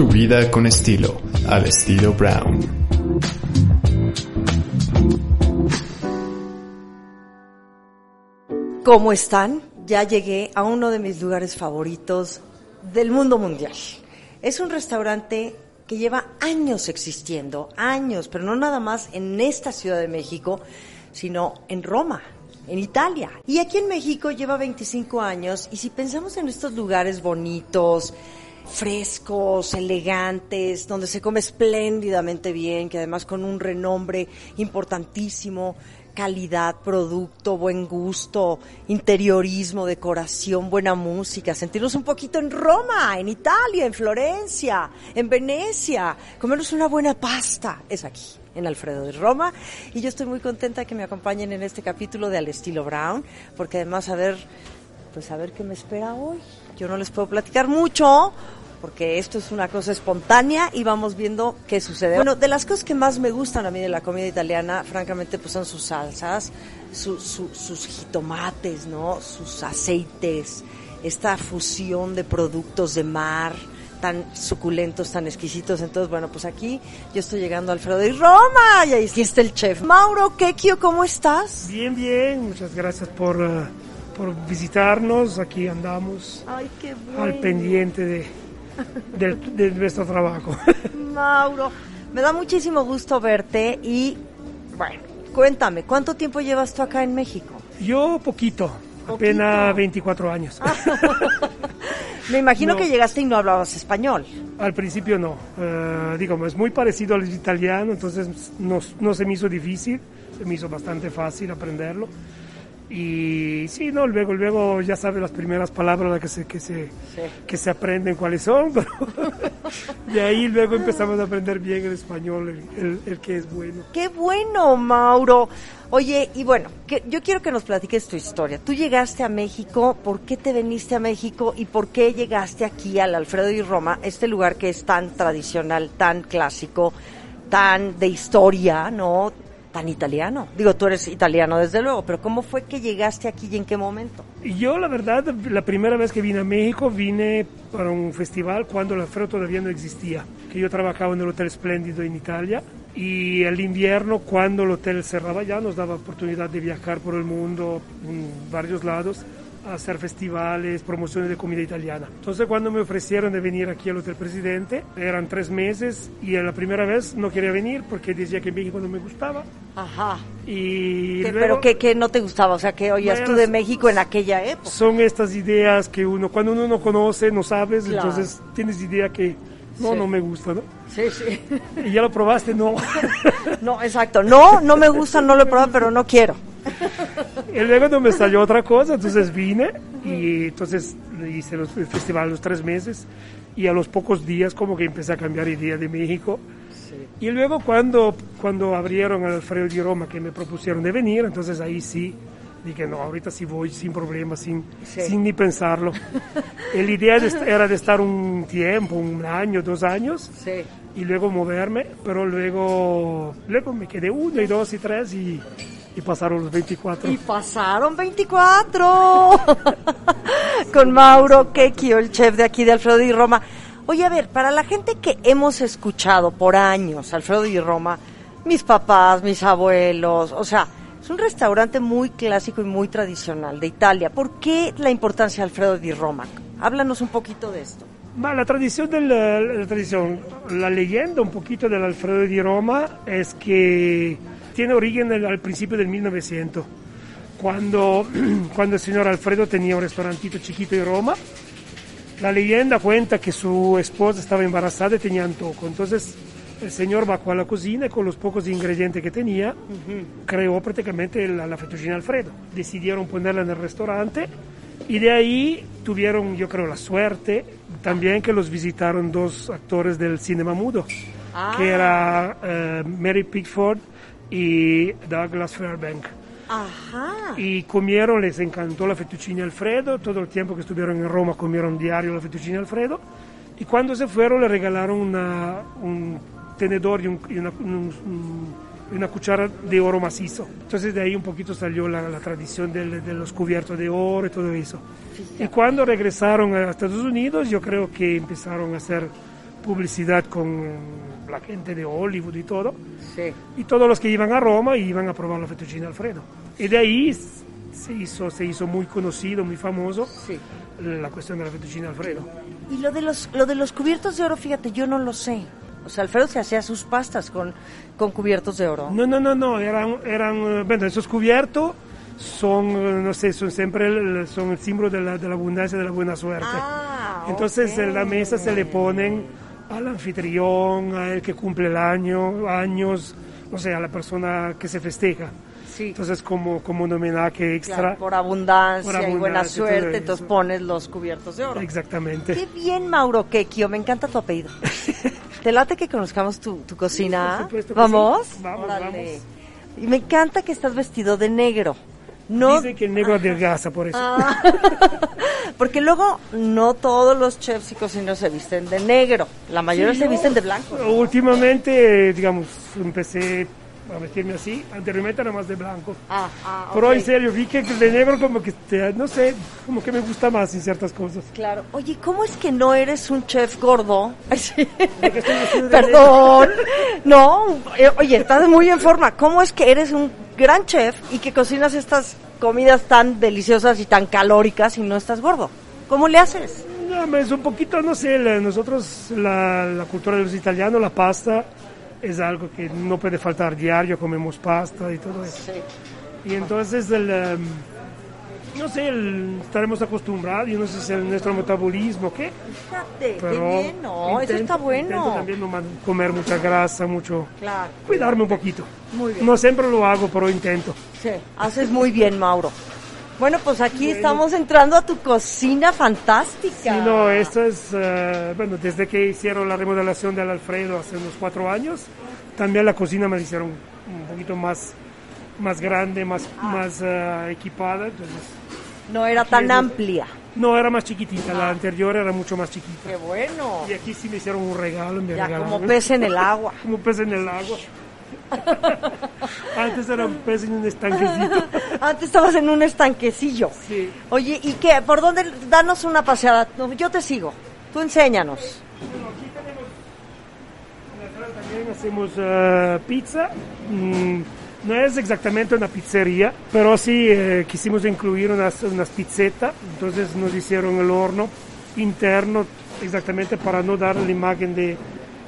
Tu vida con estilo, al estilo Brown. ¿Cómo están? Ya llegué a uno de mis lugares favoritos del mundo mundial. Es un restaurante que lleva años existiendo, años, pero no nada más en esta Ciudad de México, sino en Roma, en Italia. Y aquí en México lleva 25 años y si pensamos en estos lugares bonitos, frescos, elegantes, donde se come espléndidamente bien, que además con un renombre importantísimo, calidad, producto, buen gusto, interiorismo, decoración, buena música, sentirnos un poquito en Roma, en Italia, en Florencia, en Venecia, comernos una buena pasta, es aquí, en Alfredo de Roma, y yo estoy muy contenta que me acompañen en este capítulo de Al estilo Brown, porque además a ver, pues a ver qué me espera hoy. Yo no les puedo platicar mucho, porque esto es una cosa espontánea y vamos viendo qué sucede. Bueno, de las cosas que más me gustan a mí de la comida italiana, francamente, pues son sus salsas, su- su- sus jitomates, ¿no? Sus aceites, esta fusión de productos de mar tan suculentos, tan exquisitos. Entonces, bueno, pues aquí yo estoy llegando a Alfredo y Roma y ahí está el chef. Mauro Quequio, ¿cómo estás? Bien, bien, muchas gracias por, eh, por visitarnos. Aquí andamos Ay, qué bueno. al pendiente de, de nuestro trabajo. Mauro, me da muchísimo gusto verte y, bueno, cuéntame, ¿cuánto tiempo llevas tú acá en México? Yo poquito, Poquito. apenas 24 años. Me imagino No. que llegaste y no hablabas español. Al principio no, Eh, digamos, es muy parecido al italiano, entonces no, no se me hizo difícil, se me hizo bastante fácil aprenderlo. Y sí, no, luego, luego ya sabes las primeras palabras que se, que se, Sí. que se aprenden cuáles son, pero de ahí luego empezamos a aprender bien el español, el, el- el que es bueno. ¡Qué bueno, Mauro! Oye, y bueno, que, yo quiero que nos platiques tu historia. Tú llegaste a México, ¿por qué te viniste a México y por qué llegaste aquí al Alfredo y Roma, este lugar que es tan tradicional, tan clásico, tan de historia, ¿no? Tan italiano. Digo, tú eres italiano desde luego, pero ¿cómo fue que llegaste aquí y en qué momento? Yo, la verdad, la primera vez que vine a México, vine para un festival cuando el Alfredo todavía no existía. Que yo trabajaba en el Hotel Espléndido en Italia. Y el invierno, cuando el hotel cerraba ya, nos daba oportunidad de viajar por el mundo, en varios lados, hacer festivales, promociones de comida italiana. Entonces, cuando me ofrecieron de venir aquí al Hotel Presidente, eran tres meses y la primera vez no quería venir porque decía que México no me gustaba. Ajá. Y ¿Qué- luego- ¿Pero qué, qué no te gustaba? O sea, ¿qué oías tú de México en aquella época? son estas ideas que uno, cuando uno no conoce, no sabes, Claro. entonces tienes idea que no, Sí. no me gusta, ¿no? Sí, sí. Y ya lo probaste, no. No, exacto. No, no me gusta, no lo he probado, pero no quiero. Y luego no me salió otra cosa, entonces vine y entonces hice los, el festival los tres meses y a los pocos días como que empecé a cambiar idea de México. Y luego cuando, cuando abrieron el Alfredo di Roma, que me propusieron de venir, entonces ahí sí dije, no, ahorita sí voy sin problema, sin, Sí. sin ni pensarlo. La idea de era de estar un tiempo, un año, dos años, Sí. y luego moverme, pero luego, luego me quedé uno y dos y tres y, y pasaron los 24. Y pasaron 24 con Mauro Quequio, el chef de aquí de Alfredo Di Roma. Oye, a ver, para la gente que hemos escuchado por años Alfredo Di Roma, mis papás, mis abuelos, o sea, es un restaurante muy clásico y muy tradicional de Italia. ¿Por qué la importancia de Alfredo Di Roma? Háblanos un poquito de esto. Ma la tradición, del, la tradición, la leyenda un poquito del Alfredo di Roma es que tiene origen del- al principio del 1900, cuando, cuando el señor Alfredo tenía un restaurantito chiquito en Roma. La leyenda cuenta que su esposa estaba embarazada y tenía antojo. Entonces el señor bajó a la cocina y con los pocos ingredientes que tenía, creó prácticamente la, la fettuccine Alfredo. Decidieron ponerla en el restaurante y de ahí tuvieron, yo creo, la suerte también que los visitaron dos actores del cinema mudo, Ah. que era eh, Mary Pickford y Douglas Fairbank. Ajá. Y comieron, les encantó la fettuccine Alfredo, todo el tiempo que estuvieron en Roma comieron diario la fettuccine Alfredo. Y cuando se fueron le regalaron una- un tenedor y, un- y una, un- un- una cuchara de oro macizo. Entonces de ahí un poquito salió la, la tradición del- de los cubiertos de oro y todo eso. Y cuando regresaron a Estados Unidos yo creo que empezaron a hacer publicidad con la gente de Hollywood y todo. Sí. Y todos los que iban a Roma iban a probar la fettuccine Alfredo. Y de ahí se hizo, se hizo muy conocido, muy famoso Sí. la cuestión de la fettuccine Alfredo. Y lo de los lo de los cubiertos de oro, fíjate, yo no lo sé. O sea, Alfredo se hacía sus pastas con, con cubiertos de oro. No, no, no, no, eran, eran eh, bueno, esos cubiertos son, eh, no sé, son siempre el, son el símbolo de la, de la abundancia, de la buena suerte. Ah, Entonces ok. en la mesa se le ponen al anfitrión, al que cumple el año, años, o sea, a la persona que se festeja. Sí. Entonces como, como un homenaje extra. Claro, por abundancia, Por y buena suerte, entonces pones los cubiertos de oro. Exactamente. Qué bien, Mauro Quequio, me encanta tu apellido. ¿Te late que conozcamos tu, tu cocina? Por supuesto que ¿Vamos? sí. Vamos, Órale. vamos. Y me encanta que estás vestido de negro. No, Dice que el negro adelgaza por eso. Ah, porque luego no todos los chefs y cocineros se visten de negro. La mayoría Sí, se visten de blanco. Últimamente, digamos, empecé a vestirme así. Anteriormente era más de blanco. Ah, ah, Pero ok. en serio, vi que de negro como que, no sé, como que me gusta más en ciertas cosas. Claro. Oye, ¿cómo es que no eres un chef gordo? Ay, sí. Perdón. No, eh, oye, estás muy en forma. ¿Cómo es que eres un gran chef y que cocinas estas comidas tan deliciosas y tan calóricas y no estás gordo? ¿Cómo le haces? No, es un poquito, no sé, la- nosotros, la, la cultura de los italianos, la pasta es algo que no puede faltar diario, comemos pasta y todo eso. Y entonces, el, em, no sé, el- estaremos acostumbrados, yo no sé si es nuestro metabolismo, ¿qué? Fíjate, Pero qué bien, no, eso intento- está Intento bueno. también no comer mucha grasa, mucho, Claro. cuidarme un poquito. Muy bien. No siempre lo hago, pero intento. Sí, haces muy bien, Mauro. Bueno, pues aquí estamos entrando a tu cocina fantástica. Sí, no, esto es, eh, bueno, desde que hicieron la remodelación del Alfredo hace unos cuatro años, también la cocina me la hicieron un poquito más, más grande, más, Ah. más eh, equipada, entonces, No era tan amplia. no era más chiquitita, Ah. la anterior era mucho más chiquita. Qué bueno. Y aquí sí me hicieron un regalo, me Ya regalaron. como pez en el agua. Como pez en el agua. Antes era un pez en un estanquecito. Antes estabas en un estanquecillo. Sí. Oye, ¿y qué? ¿Por dónde? Danos una paseada. No, Yo te sigo. Tú enséñanos. Bueno, aquí tenemos, en la sala también hacemos eh, pizza. Mm, no es exactamente una pizzería, pero sí eh, quisimos incluir unas, unas pizzetas. Entonces nos hicieron el horno interno exactamente para no dar la imagen de,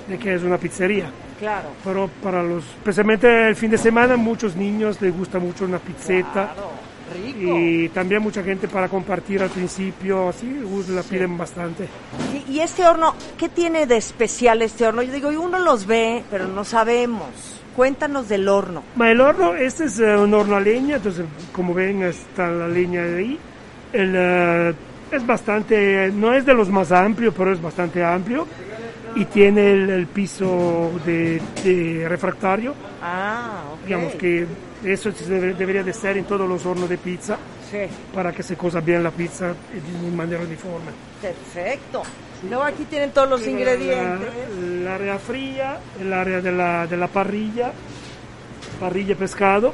de que es una pizzería. Claro. Pero para los, especialmente el fin de semana, muchos niños les gusta mucho una pizzeta. Rico. Y también mucha gente para compartir al principio, así, la piden bastante. Y, y este horno, ¿qué tiene de especial este horno? Yo digo, uno los ve, pero no sabemos. Cuéntanos del horno. El horno, este es eh, un horno a leña, entonces como ven está la leña de ahí. El, eh, es bastante, no es de los más amplios, pero es bastante amplio. Y tiene el, el piso de, de refractario, Ah, ok. digamos que eso se debe- debería de ser en todos los hornos de pizza Sí, para que se cosa bien la pizza de manera uniforme. perfecto. Luego aquí tienen todos los ingredientes. El área fría, el área de la, de la parrilla, parrilla pescado.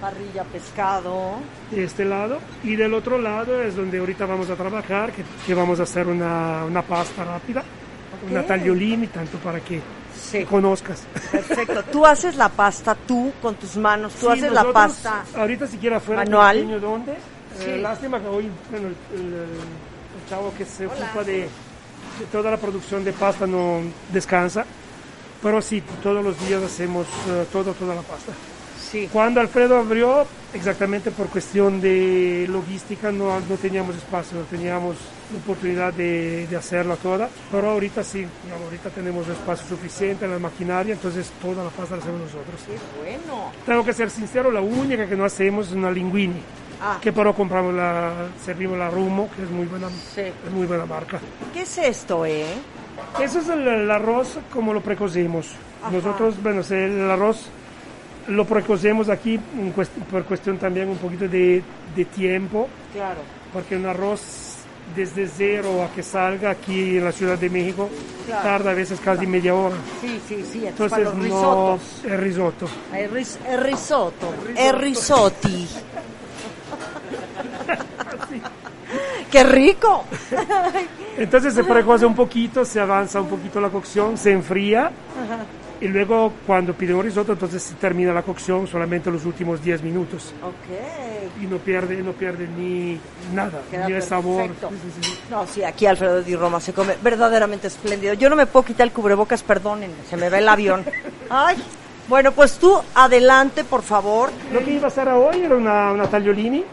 Parrilla, pescado. de este lado y del otro lado es donde ahorita vamos a trabajar que, que vamos a hacer una, una pasta rápida una tagliolini tanto para que Sí, conozcas perfecto. Tú haces la pasta tú con tus manos, tú Sí, haces la pasta. ahorita siquiera fuera Manual. dónde Eh, Sí. lástima que hoy bueno, el, el- el chavo que se ocupa de, de toda la producción de pasta no descansa pero sí todos los días hacemos eh, todo toda la pasta Sí. Cuando Alfredo abrió, exactamente por cuestión de logística, no, no teníamos espacio, no teníamos oportunidad de, de hacerla toda, pero ahorita sí, ahorita tenemos espacio suficiente en la maquinaria, entonces toda la pasta la hacemos nosotros. Bueno. Tengo que ser sincero, la única que no hacemos es una linguini, Ah, que pero compramos la, servimos la Rumo, que es muy buena, Sí. es muy buena marca. ¿qué es esto, eh? Eso es el, el arroz como lo precocemos. Ajá. Nosotros, bueno, el arroz lo precocemos aquí cuest- por cuestión también un poquito de, de tiempo, Claro. porque un arroz desde cero a que salga aquí en la Ciudad de México Claro. tarda a veces casi media hora. Sí, sí, sí. Entonces, para los no es risotto. El, ris- el risotto. El risotti. qué rico! Entonces se precoce un poquito, se avanza un poquito la cocción, se enfría y luego cuando pidemos risotto entonces se termina la cocción solamente los últimos 10 minutos Ok. y no pierde, no pierde ni nada, Queda ni el sabor. perfecto. Sí, sí, sí. No, sí, aquí Alfredo Di Roma se come verdaderamente espléndido. Yo no me puedo quitar el cubrebocas, perdónenme, se me va el avión. Ay, bueno, pues tú adelante, por favor. Lo que iba a hacer hoy era una, una tagliolini,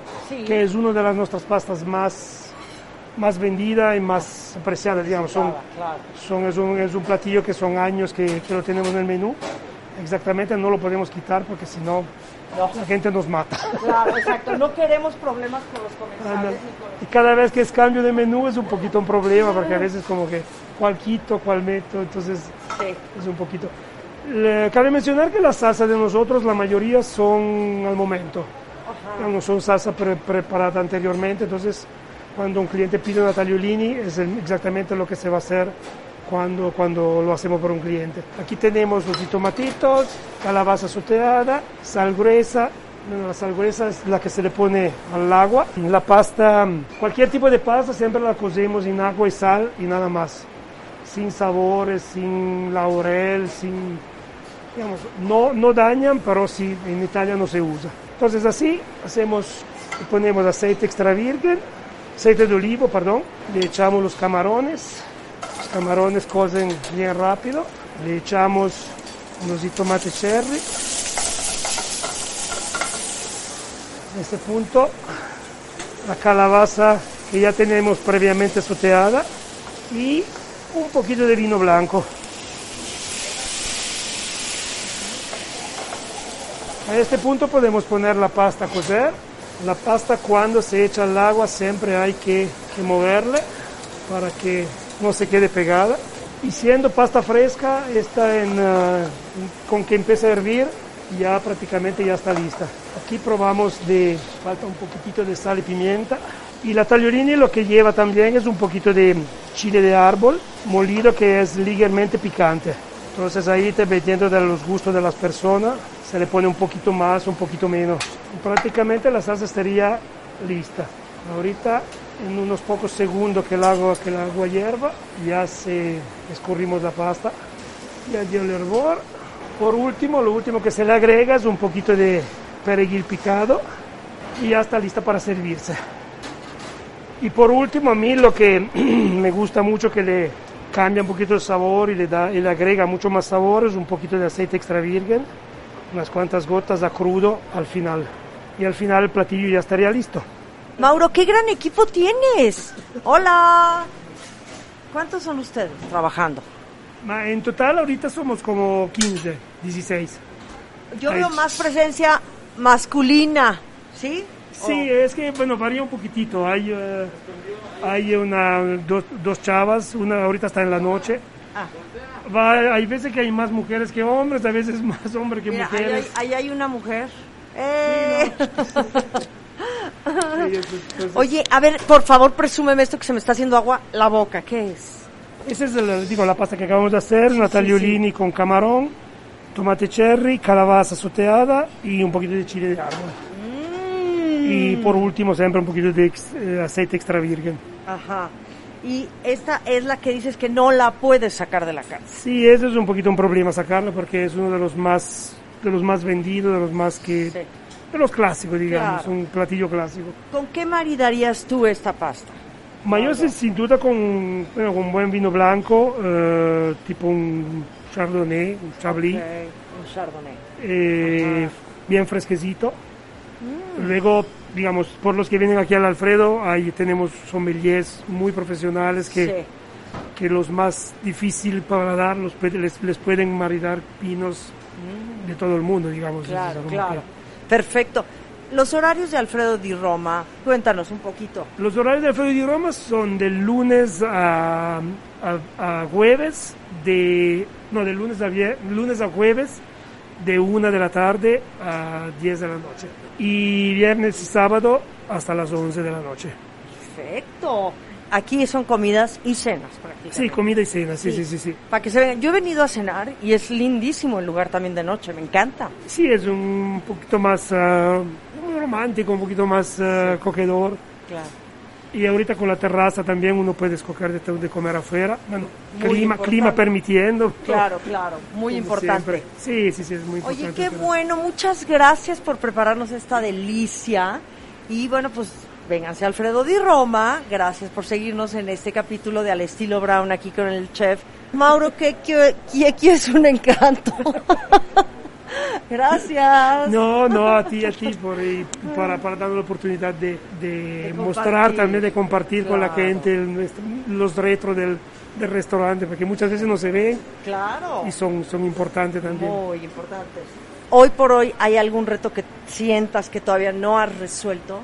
que es una de las nuestras pastas más, más vendida y más apreciada, digamos. Son, son, es, un, es un platillo que son años que, que lo tenemos en el menú. Exactamente, no lo podemos quitar porque si no, la gente nos mata. Claro, exacto. No queremos problemas con los Anda. Y cada vez que es cambio de menú es un poquito un problema porque a veces como que cuál quito, cuál meto, entonces Sí. es un poquito. Le- cabe mencionar que las salsas de nosotros, la mayoría son al momento. No son salsa pre- preparada anteriormente, entonces cuando un cliente pide una tagliolini es exactamente lo que se va a hacer cuando, cuando lo hacemos por un cliente. Aquí tenemos los tomatitos, calabaza soteada, sal gruesa, bueno, la sal gruesa es la que se le pone al agua. La pasta, cualquier tipo de pasta siempre la cocemos en agua y sal y nada más. Sin sabores, sin laurel, sin digamos, no, no dañan, pero sí, en Italia no se usa. Entonces así hacemos, ponemos aceite extra virgen, aceite de olivo, perdón, le echamos los camarones, los camarones cocen bien rápido, le echamos unos tomates cherry. En este punto la calabaza que ya tenemos previamente soteada y un poquito de vino blanco. A este punto podemos poner la pasta a cocer. La pasta cuando se echa al agua siempre hay que, que moverle para que no se quede pegada. Y siendo pasta fresca, está en, ah, con que empiece a hervir, ya prácticamente ya está lista. Aquí probamos de, falta un poquitito de sal y pimienta. Y la tagliolini lo que lleva también es un poquito de chile de árbol molido que es ligeramente picante. Entonces ahí dependiendo de los gustos de las personas, se le pone un poquito más, un poquito menos. Prácticamente la salsa estaría lista. Ahorita, en unos pocos segundos que el agua, que el agua hierva, ya se escurrimos la pasta. Ya dio el hervor. Por último, lo último que se le agrega es un poquito de perejil picado y ya está lista para servirse. Y por último, a mí lo que me gusta mucho que le cambia un poquito el sabor y le, da, y le agrega mucho más sabor es un poquito de aceite extra virgen, unas cuantas gotas a crudo al final. Y al final el platillo ya estaría listo. Mauro, qué gran equipo tienes. Hola. ¿Cuántos son ustedes trabajando? En total ahorita somos como 15, 16. Yo veo más presencia masculina, ¿sí? Sí, es que bueno, varía un poquitito. Hay, eh, hay una, dos, dos chavas, una ahorita está en la noche. Ah. Va- hay veces que hay más mujeres que hombres, a veces más hombres que Mira, ahí hay, mujeres. ahí hay una mujer. ¡Eh! Sí, Oye, a ver, por favor, presúmeme esto que se me está haciendo agua la boca. ¿Qué es? Esa es el- digo, la pasta que acabamos de hacer, una tagliolini con camarón, tomate cherry, calabaza soteada y un poquito de chile de árbol. Y por último siempre un poquito de ex- eh, aceite extra virgen. Ajá. Y esta es la que dices que no la puedes sacar de la casa. Sí, eso es un poquito un problema sacarlo porque es uno de los más de los más vendidos, de los más que Sí. de los clásicos, digamos, Claro. un platillo clásico. ¿Con qué maridarías tú esta pasta? Mayor sin duda con, bueno, con buen vino blanco, eh, tipo un chardonnay, un chablis. Ok, un chardonnay. eh, bien fresquecito. Mm. Luego, digamos, por los que vienen aquí al Alfredo, ahí tenemos sommeliers muy profesionales que, Sí. que los más difícil para dar los les, les pueden maridar vinos de todo el mundo, digamos. Mm. Claro, claro. Perfecto. Los horarios de Alfredo Di Roma, cuéntanos un poquito. los horarios de Alfredo Di Roma son de lunes a, a, a jueves, de, no, de lunes a, lunes a jueves, de una de la tarde a 10 de la noche. Y viernes y sábado hasta las 11 de la noche. Perfecto. Aquí son comidas y cenas prácticamente. Sí, comida y cena, sí, sí, sí, sí. Para que se vean. Yo he venido a cenar y es lindísimo el lugar también de noche, me encanta. Sí, es un poquito más ah, romántico, un poquito más ah, cogedor. Claro. Y ahorita con la terraza también uno puede escoger de, de comer afuera. Bueno, Muy clima, importante. clima permitiendo. Claro, claro, muy importante. siempre. Sí, sí, sí, es muy importante. Oye, qué pero- bueno, muchas gracias por prepararnos esta delicia. Y bueno, pues vénganse Alfredo Di Roma, gracias por seguirnos en este capítulo de Al estilo Brown aquí con el chef. Mauro, que aquí es un encanto. gracias. No, no, a ti, a ti, por, y para, para darnos la oportunidad de, de De mostrar también, de compartir con la gente el los retros del, del restaurante, porque muchas veces no se ven Claro. y son, son importantes también. Muy importante. Hoy por hoy, ¿hay algún reto que sientas que todavía no has resuelto?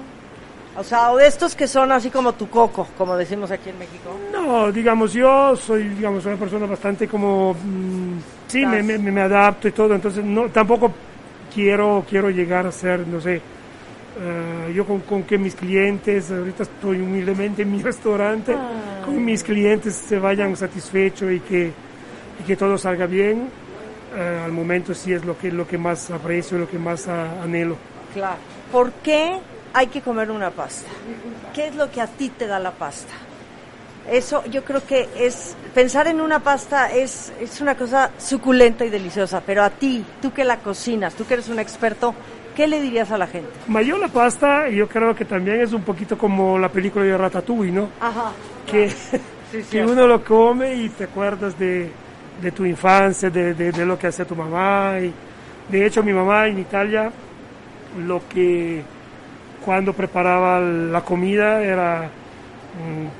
O sea, o de estos que son así como tu coco, como decimos aquí en México. No, digamos, yo soy, digamos, una persona bastante como, mm, sí, me, me, me adapto y todo, entonces no, tampoco quiero, quiero llegar a ser, no sé, eh, yo con, con que mis clientes, ahorita estoy humildemente en mi restaurante, con mis clientes se vayan satisfechos y que, y que todo salga bien, eh, al momento sí es lo que, lo que más aprecio, lo que más ah, anhelo. Claro. ¿Por qué hay que comer una pasta? ¿Qué es lo que a ti te da la pasta? Eso yo creo que es, pensar en una pasta es, es una cosa suculenta y deliciosa, pero a ti, tú que la cocinas, tú que eres un experto, ¿qué le dirías a la gente? Mayor la pasta, yo creo que también es un poquito como la película de Ratatouille, ¿no? Ajá. que, Sí, que uno lo come y te acuerdas de, de tu infancia, de, de- de lo que hacía tu mamá. Y, de hecho, mi mamá en Italia, lo que cuando preparaba la comida era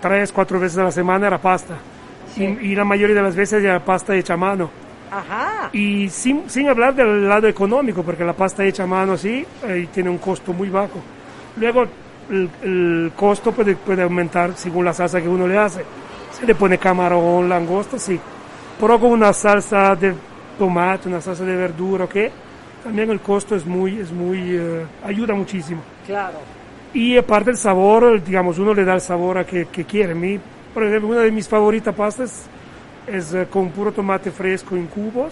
tres, cuatro veces a la semana era pasta. Sí. Y, y la mayoría de las veces era pasta hecha a mano. Ajá. Y sin, sin hablar del lado económico, porque la pasta hecha a mano sí eh, tiene un costo muy bajo. Luego el, el costo puede, puede aumentar según la salsa que uno le hace. Se le pone camarón, langosta, sí. Pero con una salsa de tomate, una salsa de verdura, ¿ok? También el costo es muy, es muy, eh, ayuda muchísimo. Claro. Y aparte el sabor, digamos, uno le da el sabor a que, que quiere. Mi, por ejemplo, una de mis favoritas pastas es eh, con puro tomate fresco en cubos,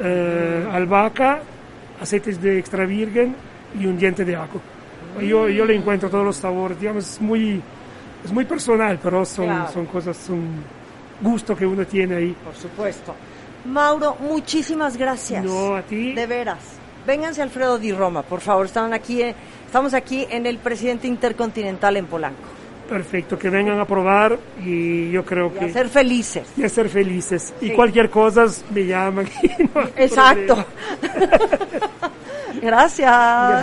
eh, albahaca, aceites de extra virgen y un diente de ajo. Yo, yo le encuentro todos los sabores, digamos, es muy, es muy personal, pero son, Claro. son cosas, son gusto que uno tiene ahí. Por supuesto. Mauro, muchísimas gracias. No, a ti. De veras. Vénganse Alfredo Di Roma, por favor. Están aquí, eh, estamos aquí en el Presidente Intercontinental en Polanco. Perfecto, que vengan a probar y yo creo Y que... a ser felices. y a ser felices. Y cualquier cosa me llaman. no Exacto. Gracias.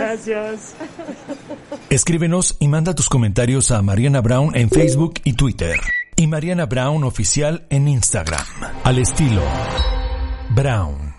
Gracias. Escríbenos y manda tus comentarios a Mariana Brown en Facebook y Twitter. Y Mariana Brown Oficial en Instagram. Al estilo Brown.